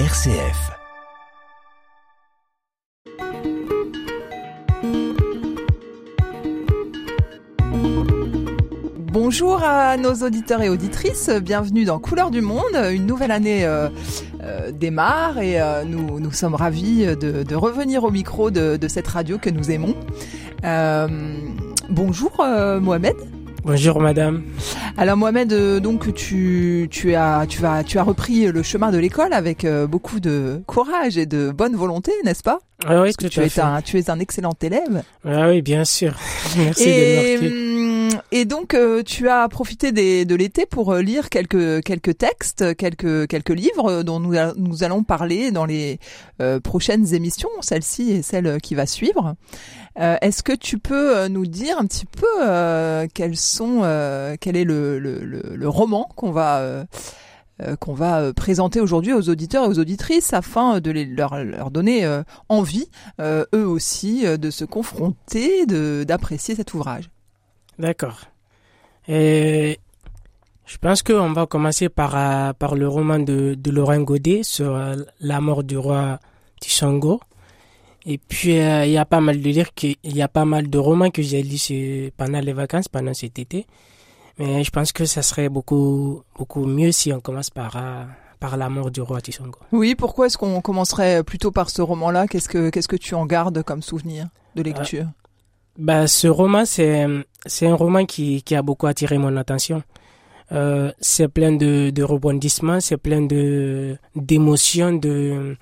RCF. Bonjour à nos auditeurs et auditrices, bienvenue dans Couleur du Monde. Une nouvelle année euh, euh, démarre et euh, nous, sommes ravis de, revenir au micro de, cette radio que nous aimons. Bonjour Mohamed. Bonjour madame. Alors Mohamed, euh, donc tu, tu, as, tu, vas, tu as repris le chemin de l'école avec euh, beaucoup de courage et de bonne volonté, n'est-ce pas? Ah oui, Parce que tu à es, fait. un, tu es un excellent élève. Ah oui, bien sûr. Merci et, de me remarquer. Et donc euh, tu as profité des, de l'été pour euh, lire quelques quelques textes, quelques quelques livres euh, dont nous, nous allons parler dans les euh, prochaines émissions, celle-ci et celle qui va suivre. Euh, Est-ce que tu peux euh, nous dire un petit peu euh, quels sont euh, quel est le, le, le, roman qu'on va euh, euh, qu'on va euh, présenter aujourd'hui aux auditeurs et aux auditrices afin de leur, leur donner euh, envie, euh, eux aussi, euh, de se confronter, d'apprécier cet ouvrage? D'accord. Et je pense qu'on va commencer par, euh, par le roman de, de Laurent Godet sur euh, la mort du roi Tissango. Et puis, euh, il y a pas mal de livres, que- il y a pas mal de romans que j'ai lus pendant les vacances, pendant cet été. Mais je pense que ça serait beaucoup, beaucoup mieux si on commence par, euh, par la mort du roi Tissango. Oui, pourquoi est-ce qu'on commencerait plutôt par ce roman-là? Qu'est-ce que qu'est-ce que tu en gardes comme souvenir de lecture? Bah, ce roman, c'est, c'est un roman qui, qui a beaucoup attiré mon attention. Euh, c'est plein de, rebondissements, c'est plein de, d'émotions, de,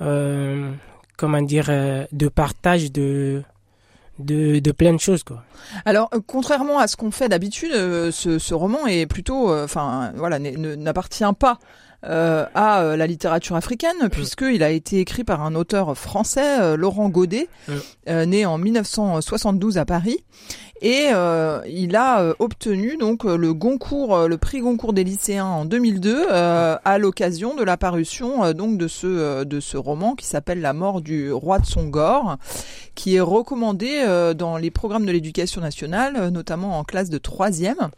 euh, comment dire, euh, de partage de, de, de plein de choses, quoi. Alors, euh, contrairement à ce qu'on fait d'habitude, euh, ce, roman est plutôt, euh, enfin, voilà, n'est- ne- n'appartient pas euh, à euh, la littérature africaine, puisqu'il a été écrit par un auteur français, euh, Laurent Godet, euh, né en 1972 à Paris. Et euh, il a euh, obtenu donc le Goncourt, le prix Goncourt des lycéens en 2002 euh, à l'occasion de la parution euh, donc de ce euh, de ce roman qui s'appelle La mort du roi de Songor, qui est recommandé euh, dans les programmes de l'éducation nationale, notamment en classe de troisième,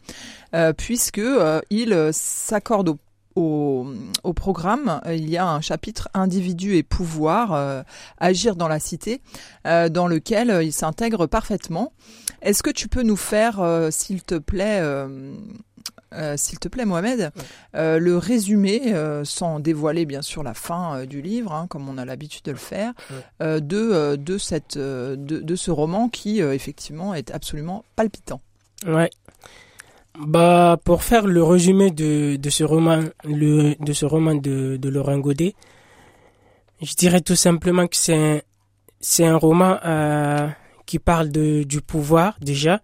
euh, puisque euh, il s'accorde au au, au programme, euh, il y a un chapitre individu et pouvoir, euh, agir dans la cité, euh, dans lequel il s'intègre parfaitement. Est-ce que tu peux nous faire, euh, s'il te plaît, euh, euh, s'il te plaît, Mohamed, euh, le résumé, euh, sans dévoiler bien sûr la fin euh, du livre, hein, comme on a l'habitude de le faire, Ouais. euh, de euh, de cette euh, de, de ce roman qui euh, effectivement est absolument palpitant. Ouais. Bah, pour faire le résumé de, de ce roman, le, de ce roman de, de Laurent Godet, je dirais tout simplement que c'est un, c'est un roman euh, qui parle de, du pouvoir déjà,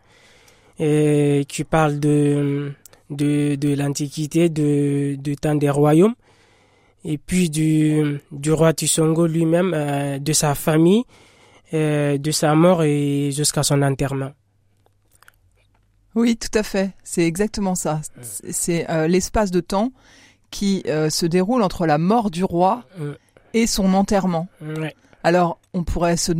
et qui parle de, de, de l'Antiquité, de, du temps des royaumes, et puis du, du roi Tisongo lui-même, euh, de sa famille, euh, de sa mort et jusqu'à son enterrement. Oui, tout à fait. C'est exactement ça. C'est- C'est euh, l'espace de temps qui euh, se déroule entre la mort du roi et son enterrement. Ouais. Alors, on pourrait se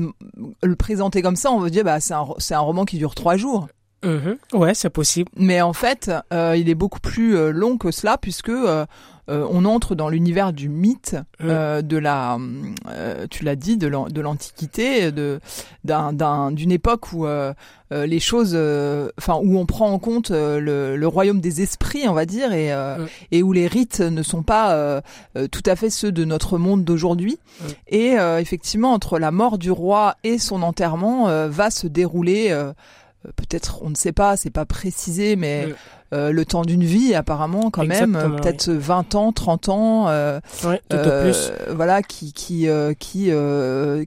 le présenter comme ça. On veut dire, bah, c'est un, un roman qui dure trois jours. Mhm. Ouais, c'est possible. Mais en fait, euh, il est beaucoup plus euh, long que cela puisque euh, euh, on entre dans l'univers du mythe, euh, de la, euh, tu l'as dit, de l'an- de l'antiquité, de d'un- d'un- d'une époque où euh, euh, les choses, euh, enfin où on prend en compte euh, le, le royaume des esprits, on va dire, et euh, et où les rites ne sont pas euh, euh, tout à fait ceux de notre monde d'aujourd'hui. Et euh, effectivement, entre la mort du roi et son enterrement, euh, va se dérouler. Euh, Peut-être, on ne sait pas, c'est pas précisé, mais euh, le temps d'une vie, apparemment, quand même, Exactement, euh, peut-être 20 ans, 30 ans, euh, tout euh, plus. voilà, qui qui qui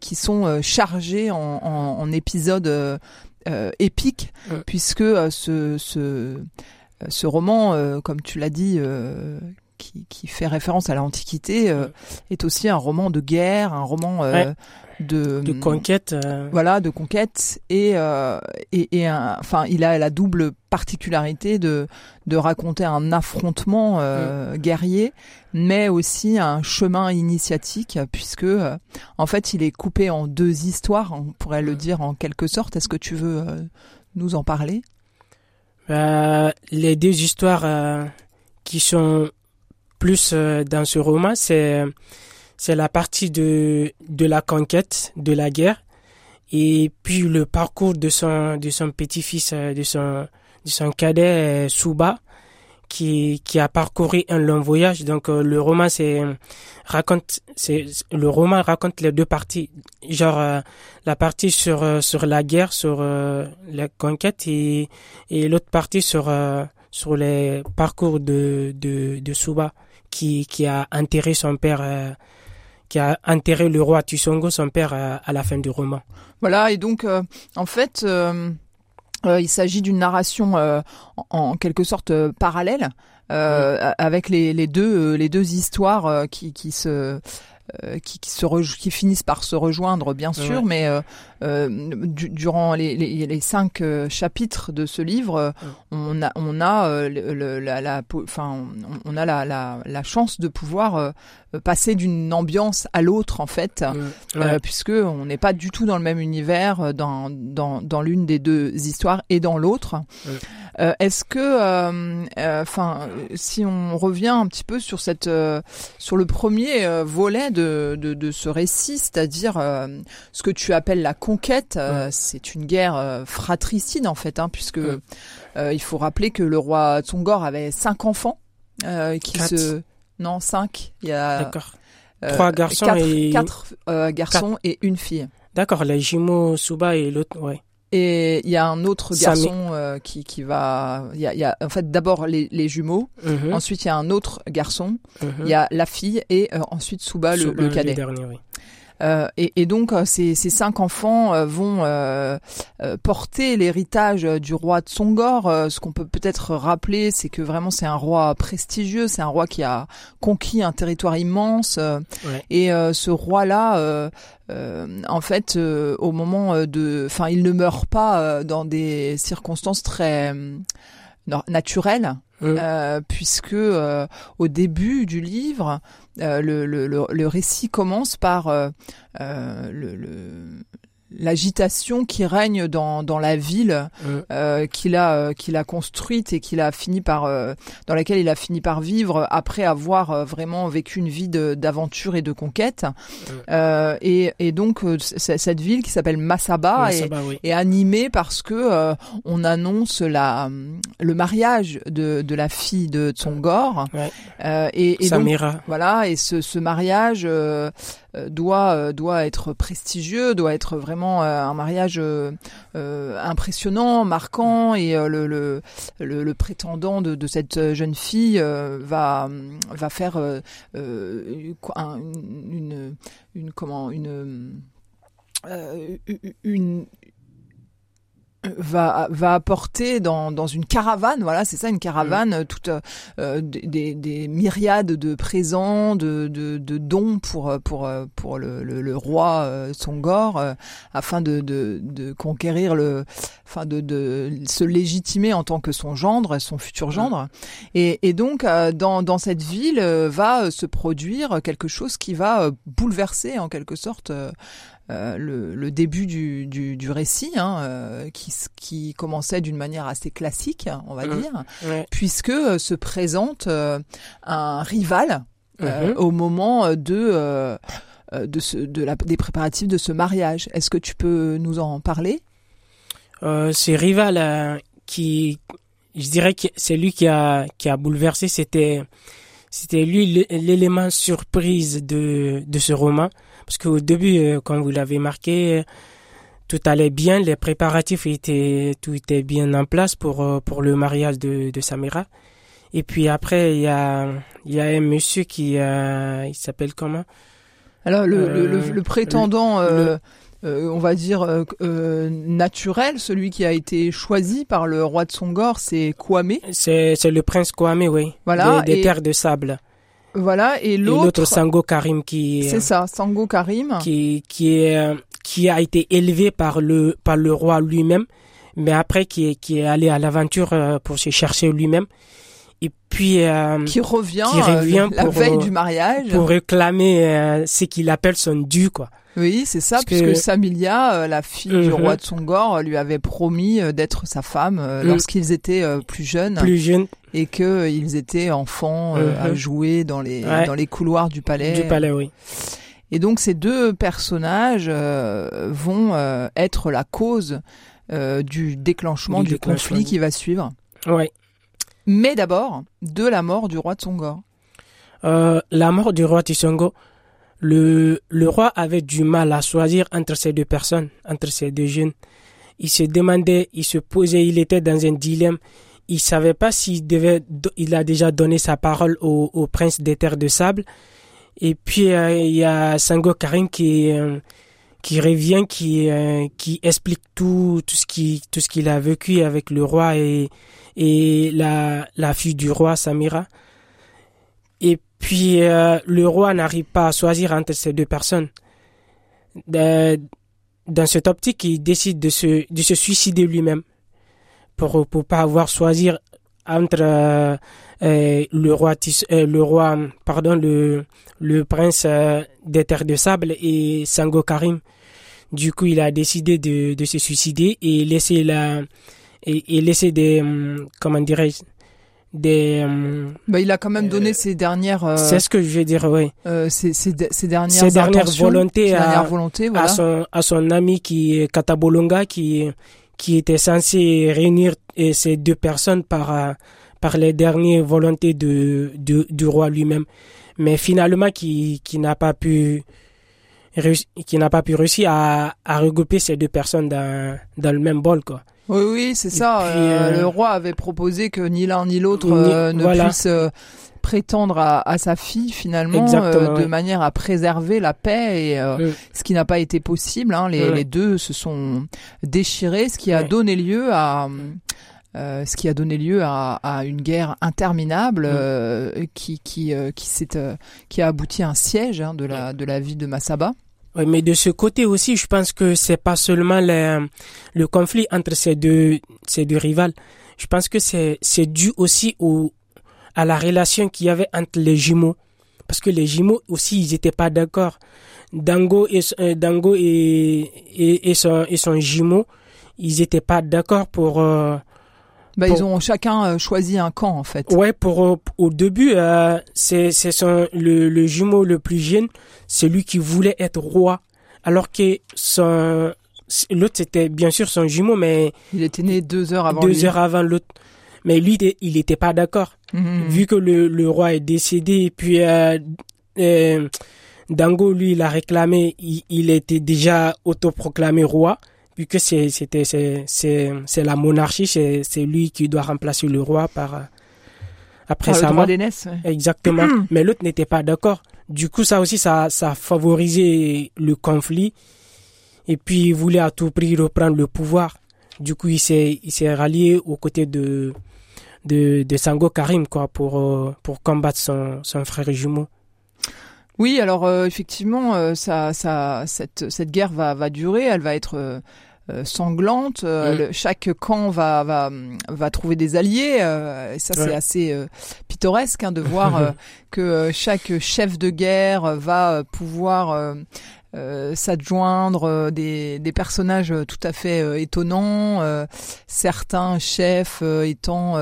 qui sont chargés en, en, en épisodes épiques, puisque ce ce ce roman, comme tu l'as dit. Qui, qui fait référence à l'Antiquité euh, Mm. est aussi un roman de guerre, un roman euh, Ouais. de, De conquête. euh, voilà, de conquête et euh, et, et un- enfin, il a la double particularité de de raconter un affrontement euh, guerrier, mais aussi un chemin initiatique, puisque en fait, il est coupé en deux histoires, on pourrait le Mm. dire en quelque sorte. Est-ce que tu veux nous en parler? Les deux histoires qui sont plus dans ce roman, c'est la partie de la conquête, de la guerre, et puis le parcours de son de son petit-fils, de son de son cadet Souba, qui, a parcouru un long voyage. Donc euh, le roman raconte c'est le les deux parties, genre euh, la partie sur euh, la guerre, sur la conquête et l'autre partie sur sur les parcours de de qui qui a enterré son père qui a enterré le roi Tusongo, son père, à la fin du roman. Voilà, et donc, en fait, euh, il s'agit d'une narration euh, en, quelque sorte euh, parallèle avec les, les, deux les deux histoires qui, qui se qui, qui, se qui finissent par se rejoindre bien sûr, mais euh, durant les, les, les cinq chapitres de ce livre, on a on a le, la, la, enfin on a la, la, la chance de pouvoir passer d'une ambiance à l'autre en fait, euh, puisque on n'est pas du tout dans le même univers euh, dans dans, dans l'une des deux histoires et dans l'autre. Euh, Est-ce que, euh, enfin, si on revient un petit peu sur cette sur le premier volet de, de, de ce récit, c'est-à-dire ce que tu appelles la conquête, c'est une guerre fratricide en fait, hein, puisque il faut rappeler que le roi Tsongor avait cinq enfants qui se non, cinq. Il y a D'accord. Euh, Trois garçons quatre, et quatre euh, garçons et une fille. D'accord, les jumeaux Suba et l'autre, ouais. Et il y a un autre garçon euh, qui, qui va. Il y a, y a en fait d'abord les, les jumeaux, mhm. ensuite il y a un autre garçon, mhm. il y a la fille et euh, ensuite Suba, le, le, cadet. Le dernier, oui. Euh, et, et, donc euh, ces, ces, cinq enfants euh, vont porter l'héritage du roi de Songor. ce qu'on peut peut-être rappeler, c'est que vraiment c'est un roi prestigieux, c'est un roi qui a conquis un territoire immense. Et ce roi-là, en fait, au moment de, enfin, il ne meurt pas dans des circonstances très naturelles. Euh, puisque euh, au début du livre, euh, le, le, le, récit commence par le, l'agitation qui règne dans, dans la ville euh, qu'il a euh, qu'il a construite et qu'il a fini par euh, dans laquelle il a fini par vivre après avoir euh, vraiment vécu une vie d'aventure et de conquête. Et, et donc cette ville qui s'appelle Masaba, est, est, animée parce que on annonce la le mariage de, de la fille de Tsongor. Et, et donc, voilà et ce, ce mariage euh, doit euh, doit être prestigieux, doit être vraiment euh, un mariage impressionnant, marquant et le, le, le, prétendant de, de, cette jeune fille va va faire une, une comment une une va va apporter dans dans une caravane voilà c'est ça une caravane mm. toute euh, des, des myriades de présents de de, de dons pour pour pour le le, le roi euh, Songor euh, afin de, de de conquérir le enfin de de se légitimer en tant que son gendre son futur gendre et et donc euh, dans dans cette ville va se produire quelque chose qui va bouleverser en quelque sorte euh, le, le, début du, du, du récit, hein, euh, qui, qui commençait d'une manière assez classique, on va mmh. dire, puisque euh, se présente un rival mmh. au moment de de, ce, de la, des préparatifs de ce mariage. Est-ce que tu peux nous en parler? Euh, Ce rival qui, je dirais que c'est lui qui a qui a bouleversé. C'était c'était lui l'élément surprise de de ce roman parce qu'au début, euh, quand vous l'avez marqué, tout allait bien, les préparatifs étaient, tout était bien en place pour, euh, pour le mariage de, de Samira. Et puis après, il y a, y a un monsieur qui, euh, il s'appelle comment? Alors le, le, le, prétendant, on va dire naturel, celui qui a été choisi par le roi de Songor, c'est Kwame. C'est, le prince Kwame, oui. Voilà. Des, des terres de sable. Voilà, et l'autre. Sango Karim qui. C'est ça, Sango Karim. Qui, qui est, qui a été élevé par le, par le roi lui-même, mais après qui est, qui est allé à l'aventure euh, pour se chercher lui-même. Et puis. Euh, qui revient, qui revient la veille euh, du mariage. Pour réclamer ce qu'il appelle son dû, quoi. Oui, c'est ça, puisque Samilia, la fille du mhm. roi de Songor, lui avait promis d'être sa femme mm. lorsqu'ils étaient plus jeunes. Plus jeunes. Et que ils étaient enfants à Mhm. jouer dans les Ouais. dans les couloirs du palais. Du palais, oui. Et donc ces deux personnages euh, vont euh, être la cause euh, du déclenchement Du du, déclenchement. conflit qui va suivre. Ouais. Mais d'abord de la mort du roi de Songor. Euh, la mort du roi Tisongo, le, le roi avait du mal à choisir entre ces deux personnes, entre ces deux jeunes. Il se demandait, il se posait, il était dans un dilemme. Il savait pas s'il devait, il a déjà donné sa parole au, prince des terres de sable. Et puis, euh, il y a Sango Karim qui, euh, revient, qui, euh, qui explique tout, tout ce qui, tout ce qu'il a vécu avec le roi et, et la, la fille du roi, Samira. Et puis le roi n'arrive pas à choisir entre ces deux personnes. Dans cette optique, il décide de se, de se suicider lui-même pour pour pas avoir choisi entre euh, euh, le roi euh, le roi pardon le le prince des terres de sable et Sango Karim. Du coup, il a décidé de, de se suicider et laisser la et, et laisser des comment dirais-je des Bah, il a quand même Euh, donné ses dernières euh, c'est ce que je veux dire, oui. euh, ses, ses, ses dernières Ses dernières volontés à- dernières volontés, voilà. À son, à son ami qui est Katabolonga, qui, qui était censé réunir euh, ces deux personnes par, euh, par les dernières volontés de, du roi lui-même. Mais finalement, qui, qui n'a pas pu, qui n'a pas pu réussir à, à regrouper ces deux personnes dans, dans le même bol, quoi. Oui, oui, c'est ça. puis, euh, euh, Le roi avait proposé que ni l'un ni l'autre Ni- euh, ne voilà. puisse prétendre à, à sa fille finalement euh, de oui. manière à préserver la paix et euh, ce qui n'a pas été possible. Hein, les, deux se sont déchirés, ce qui a donné lieu à euh, ce qui a donné lieu à, à une guerre interminable qui qui qui s'est qui a abouti à un siège hein, de la de la ville de Massaba. Oui, mais de ce côté aussi, je pense que c'est pas seulement le, le conflit entre ces deux, ces deux rivales. Je pense que c'est, c'est dû aussi au, à la relation qu'il y avait entre les jumeaux. Parce que les jumeaux aussi, ils étaient pas d'accord. Dango et, euh, Dango et, et, et son, et son jumeau, ils étaient pas d'accord pour, euh, Bah, Pour- ils ont chacun euh, choisi un camp en fait. Ouais, pour euh, au début, euh, c'est c'est son le, le jumeau le plus jeune, c'est lui qui voulait être roi, alors que son l'autre c'était bien sûr son jumeau, mais Il était né deux heures avant deux lui. heures avant l'autre. Mais lui, il- il était pas d'accord. Mhm. Vu que le, le roi est décédé, et puis euh, euh, Dango, lui, il a réclamé, il, il était déjà autoproclamé roi, vu que c'est c'était c'est la monarchie, c'est lui qui doit remplacer le roi par euh, après Ah, le sa droit mort. d'aînesse. ouais. Exactement. Mais l'autre n'était pas d'accord. Du coup, ça aussi, ça, ça a favorisé le conflit. Et puis, il voulait à tout prix reprendre le pouvoir. Du coup, il s'est, il s'est rallié aux côtés de, de, de Sango Karim, quoi, pour, euh, pour combattre son, son frère jumeau. Oui, alors euh, effectivement, euh, ça, ça, cette, cette guerre va, va durer, elle va être euh, sanglante. euh, Mm. le- chaque camp va, va, va trouver des alliés. euh, et ça, c'est assez euh, pittoresque hein, de voir euh, que euh, chaque chef de guerre va euh, pouvoir euh, euh, s'adjoindre euh, des, des personnages euh, tout à fait euh, étonnants. euh, certains chefs euh, étant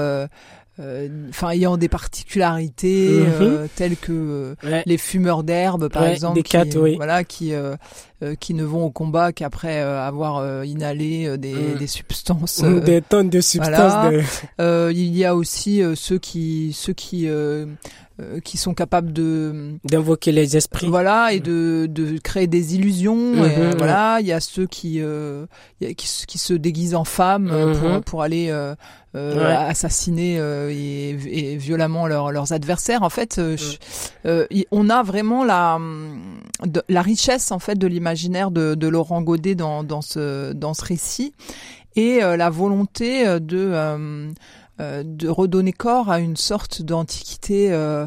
euh, euh, enfin ayant des particularités Mhm. euh, telles que euh, Ouais. les fumeurs d'herbe par Ouais, exemple des qui, cats, oui. voilà qui euh, euh, qui ne vont au combat qu'après euh, avoir euh, inhalé euh, des, Mm. des substances euh, Des tonnes de substances. voilà. de- euh, il y a aussi euh, ceux qui ceux qui euh, qui sont capables de d'invoquer les esprits. voilà et de, de créer des illusions et, Mhm, euh, ouais. voilà il y a ceux qui euh, qui, se- qui se déguisent en femmes euh, pour Mhm. pour aller euh, Ouais. assassiner euh, et, et violemment leurs leurs adversaires en fait euh, je- euh, y- on a vraiment la de- la richesse en fait de l'imaginaire de, de Laurent Godet dans dans ce dans ce récit et euh, la volonté euh, de euh, de redonner corps à une sorte d'antiquité euh,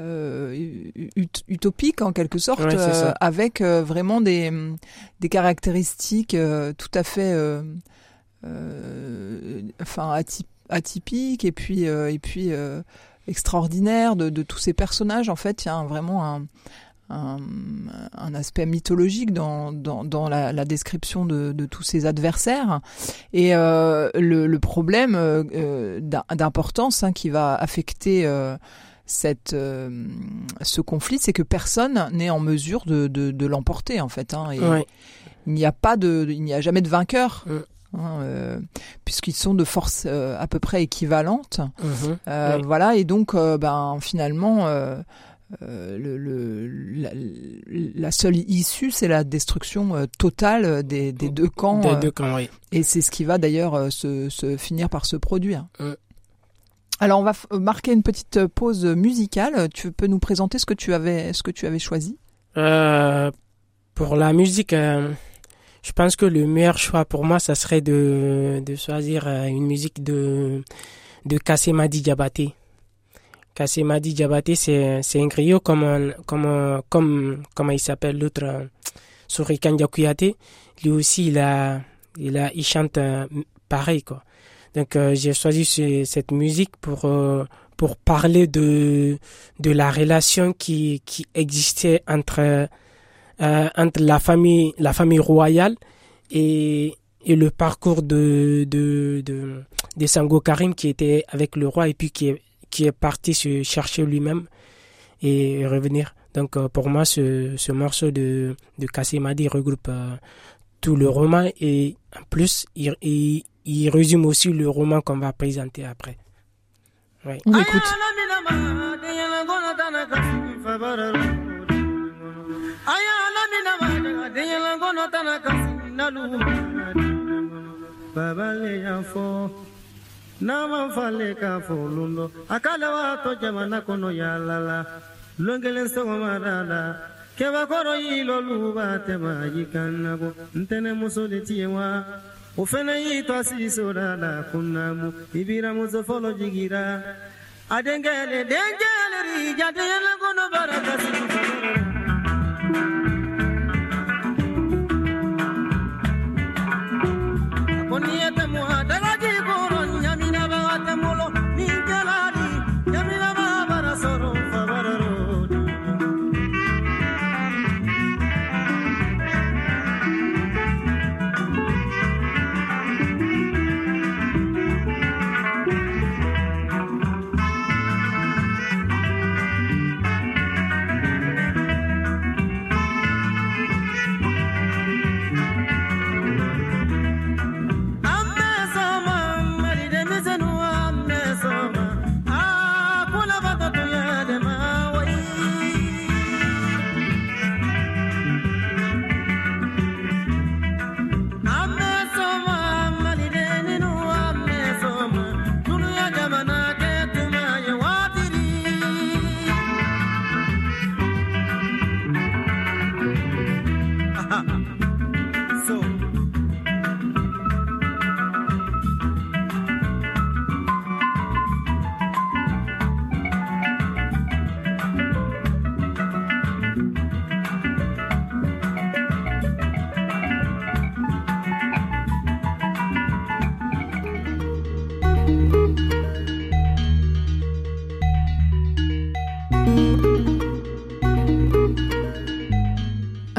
euh, ut- utopique en quelque sorte, avec vraiment des, des caractéristiques tout à fait, enfin atypiques et puis et puis extraordinaires de, de tous ces personnages. En fait, il y a un- vraiment un, un, aspect mythologique dans, dans, dans la, la, description de, de, tous ses adversaires. Et euh, le, le, problème euh, d'importance hein, qui va affecter euh, cette, euh, ce conflit, c'est que personne n'est en mesure de, de, de l'emporter en fait. Hein, et Il n'y a pas de, il n'y a jamais de vainqueur. Mm. Hein, euh, puisqu'ils sont de force euh, à peu près équivalentes. Mm-hmm. Voilà, et donc, ben finalement, le, le, la, seule issue, c'est la destruction totale des, des, deux camps. Des deux camps, oui. Et c'est ce qui va d'ailleurs se, se, finir par se produire. Alors on va marquer une petite pause musicale. Tu peux nous présenter ce que tu avais, ce que tu avais choisi? Euh, Pour la musique, euh, je pense que le meilleur choix pour moi, ça serait de, de choisir euh, une musique de de Kassemadi Diabaté. Kassemadi Diabaté, c'est c'est un griot comme comme comme comment il s'appelle l'autre euh, Sourikan Kouyaté. Lui aussi, il a il a il chante pareil quoi. Donc euh, j'ai choisi cette musique pour euh, pour parler de de la relation qui qui existait entre euh, entre la famille la famille royale et et le parcours de de de, de Sango Karim qui était avec le roi et puis qui est qui est parti se chercher lui-même et revenir. Donc pour moi ce ce morceau de de Kassimadi regroupe tout le roman et en plus il, il il résume aussi le roman qu'on va présenter après. Ouais. On écoute. nama fale ka folundo akalawa to jamana kono yalala longelen sogomarala kebakɔrɔ y'i lolu b'a tɛma i kan nabɔ ntɛnɛmuso le tiɲɛ wa o fɛnɛ y'i to sisora la kunnamu i biramuso fɔlɔ jigira a denkɛ le denkɛ le ri jateyɛlɛ kono baara ka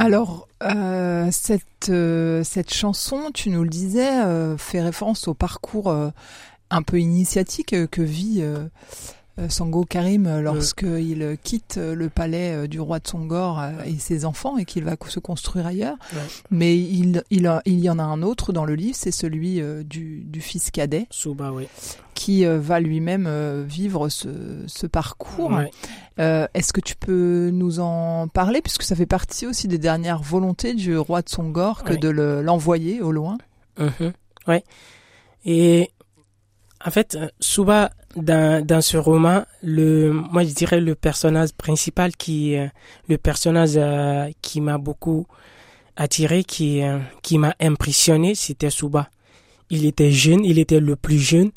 Alors, euh, cette, euh, cette chanson, tu nous le disais, euh, fait référence au parcours un peu initiatique que vit Sango Karim lorsqu'il quitte le palais du roi de Songor et ses enfants et qu'il va se construire ailleurs. Mais il, il, il, y en a un autre dans le livre, c'est celui du, du, fils cadet. Souba, oui qui euh, va lui-même euh, vivre ce, ce parcours. Euh, Est-ce que tu peux nous en parler, puisque ça fait partie aussi des dernières volontés du roi de Songor que de l'envoyer au loin mmh. Ouais. Et en fait, Souba, dans, dans ce roman, le, moi je dirais le personnage principal qui, le personnage qui m'a beaucoup attiré, qui, qui m'a impressionné, c'était Souba. Il était jeune, il était le plus jeune,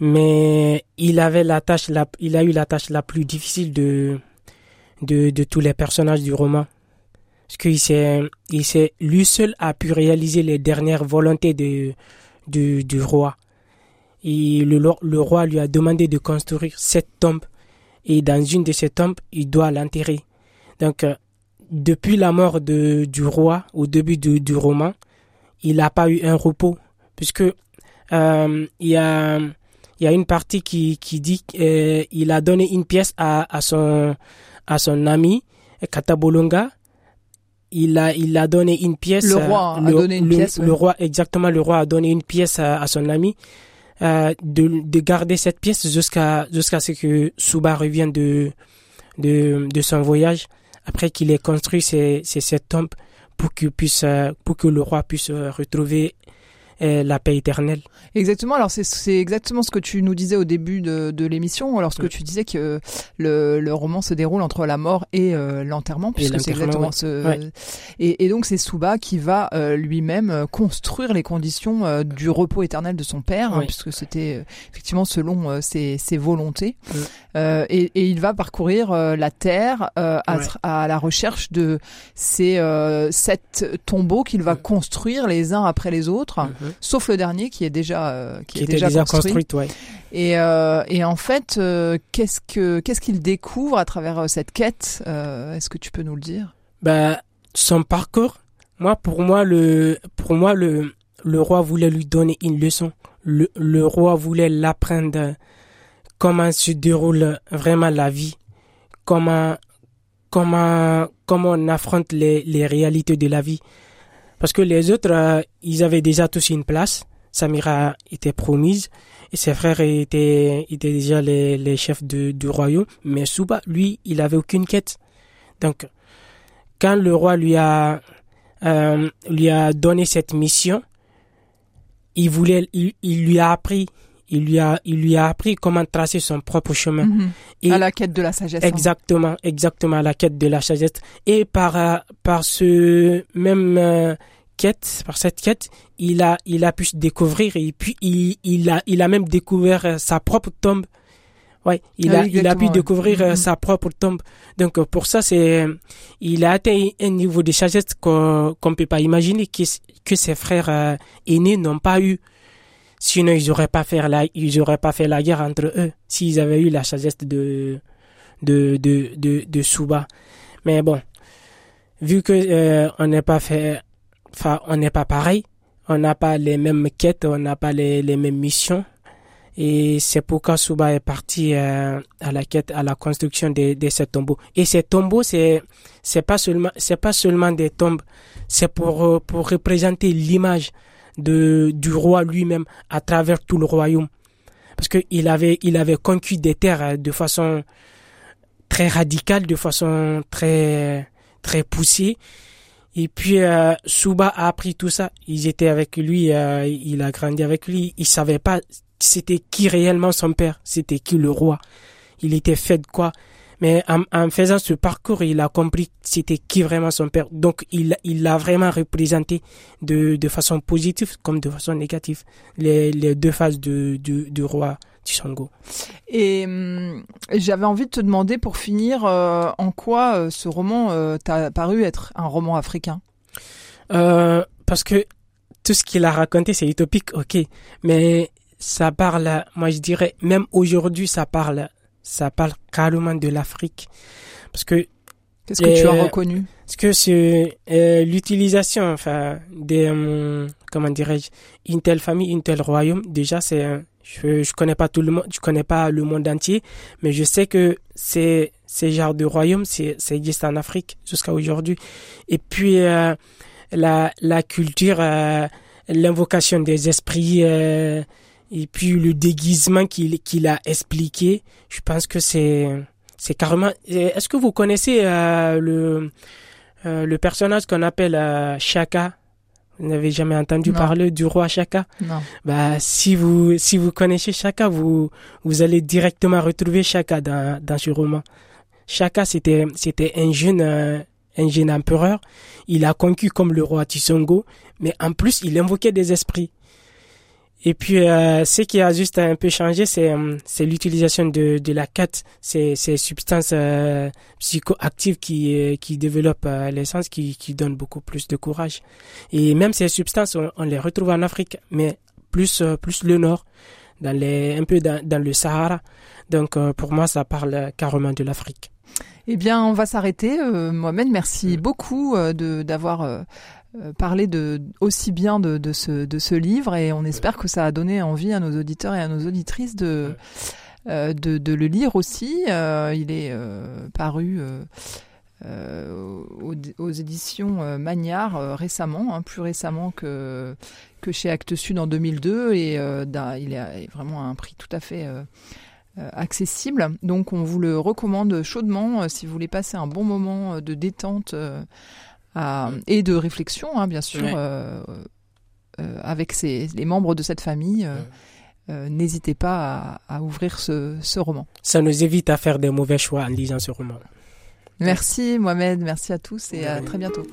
mais il avait la tâche la, il a eu la tâche la plus difficile de, de, de tous les personnages du roman. Parce qu'il s'est, il s'est, lui seul a pu réaliser les dernières volontés de, du, du roi. Et le, le roi lui a demandé de construire cette tombe. Et dans une de ces tombes, il doit l'enterrer. Donc, euh, depuis la mort de, du roi, au début du, du roman, il n'a pas eu un repos, puisque euh, il y a il y a une partie qui, qui dit qu'il a donné une pièce à, à son à son ami Katabolonga. Il a il a donné une pièce. Le roi a le, donné une le- pièce. le ouais. roi exactement le roi a donné une pièce à, à son ami euh, de, de garder cette pièce jusqu'à ce que Suba revienne de de, de son voyage. Après qu'il ait construit ces, ces, cette tombe pour qu'il puisse euh, pour que le roi puisse euh, retrouver la paix éternelle. Exactement. Alors c'est c'est exactement ce que tu nous disais au début de, de l'émission, lorsque Ouais. tu disais que le, le roman se déroule entre la mort et euh, l'enterrement, puisque c'est exactement ce. Et, et donc c'est Suba qui va euh, lui-même euh, construire les conditions euh, du repos éternel de son père, hein, puisque c'était effectivement selon ses, ses volontés. Euh, et, et il va parcourir la terre à, la recherche de ces sept tombeaux qu'il va Ouais. construire les uns après les autres Mhm. Sauf le dernier qui est déjà euh, qui, Qui est était déjà, déjà construit. ouais. Et, euh, et en fait, euh, qu'est-ce que qu'est-ce qu'il découvre à travers cette quête Est-ce que tu peux nous le dire? Bah, son parcours, moi, pour moi, le, pour moi, le, le roi voulait lui donner une leçon. Le, le roi voulait l'apprendre comment se déroule vraiment la vie, comment, comment, comment on affronte les, les réalités de la vie. Parce que les autres, euh, ils avaient déjà tous une place. Samira était promise et ses frères étaient, étaient déjà les, chefs du royaume. Mais Souba, lui, il avait aucune quête. Donc, quand le roi lui a, euh, lui a donné cette mission, il voulait, il, il lui a appris, il lui a, il lui a appris comment tracer son propre chemin. Mhm. Et À la quête de la sagesse. hein. exactement, exactement à la quête de la sagesse. Et par, euh, par ce même euh, quête, par cette quête, il a, il a pu se découvrir et puis il, il a, il a même découvert euh, sa propre tombe. Ouais, il Ah a, il a pu ouais. découvrir Mhm. sa propre tombe. Donc pour ça, c'est, il a atteint un niveau de sagesse qu'on qu'on peut pas imaginer que, que ses frères aînés n'ont pas eu. Sinon, ils auraient pas fait la, pas fait la guerre entre eux s'ils avaient eu la sagesse de, de, de, de, de Suba. Mais bon, vu que euh, on n'est pas fait, enfin, on n'est pas pareil, on n'a pas les mêmes quêtes, on n'a pas les, les mêmes missions. Et c'est pourquoi Suba est parti euh, à la quête, à la construction de, de ces tombeaux. Et ces tombeaux, c'est c'est pas seulement pas seulement des tombes, c'est pour pour représenter l'image de du roi lui-même à travers tout le royaume. Parce que il avait il avait conquis des terres euh, de façon très radicale, de façon très très poussée. Et puis euh, Suba a appris tout ça. Ils étaient avec lui, euh, il a grandi avec lui. Il savait pas c'était qui réellement son père, c'était qui le roi. Il était fait de quoi? Mais en, en faisant ce parcours, il a compris c'était qui vraiment son père. Donc il il l'a vraiment représenté de de façon positive comme de façon négative les les deux phases de du, du roi Tishango. Et hum, j'avais envie de te demander pour finir euh, en quoi euh, ce roman euh, t'a paru être un roman africain? Parce que tout ce qu'il a raconté, c'est utopique, ok. Mais ça parle, moi je dirais, même aujourd'hui, ça parle, ça parle carrément de l'Afrique. Parce que, Qu'est-ce que tu as Euh, reconnu parce que c'est euh, l'utilisation, enfin, des, hum, comment dirais-je, une telle famille, une telle royaume, déjà, c'est, je, je connais pas tout le monde, je connais pas le monde entier, mais je sais que c'est, ces genres de royaume, c'est, ça existe en Afrique jusqu'à aujourd'hui. Et puis, euh, la, la culture, euh, l'invocation des esprits, euh, et puis le déguisement qu'il qu'il a expliqué, je pense que c'est c'est carrément. Est-ce que vous connaissez euh, le euh, le personnage qu'on appelle euh, Shaka Vous n'avez jamais entendu Non. parler du roi Shaka Non. Bah si vous si vous connaissez Shaka, vous vous allez directement retrouver Shaka dans dans ce roman. Shaka c'était c'était un jeune euh, un jeune empereur. Il a conquis comme le roi Tisongo, mais en plus il invoquait des esprits. Et puis, euh, ce qui a juste un peu changé, c'est euh, c'est l'utilisation de, de la cat, ces, ces substances euh, psychoactives qui, euh, qui développent euh, l'essence, qui, qui donnent beaucoup plus de courage. Et même ces substances, on, on les retrouve en Afrique, mais plus euh, plus le nord, dans les un peu dans, dans le Sahara. Donc, euh, pour moi, ça parle carrément de l'Afrique. Eh bien, on va s'arrêter. Euh, Mohamed, merci beaucoup euh, de d'avoir euh, parlé de aussi bien de, de ce de ce livre et on espère que ça a donné envie à nos auditeurs et à nos auditrices de euh, de, de le lire aussi. Euh, il est euh, paru. aux, aux éditions Magnard récemment, hein, plus récemment que que chez Actes Sud en 2002 et il est vraiment à un prix tout à fait accessible. Donc on vous le recommande chaudement si vous voulez passer un bon moment de détente et de réflexion, hein, bien sûr, euh, euh, avec les membres de cette famille. Euh, n'hésitez pas à, ouvrir ce, roman. Ça nous évite à faire des mauvais choix en lisant ce roman. Merci Mohamed, merci à tous et à très bientôt.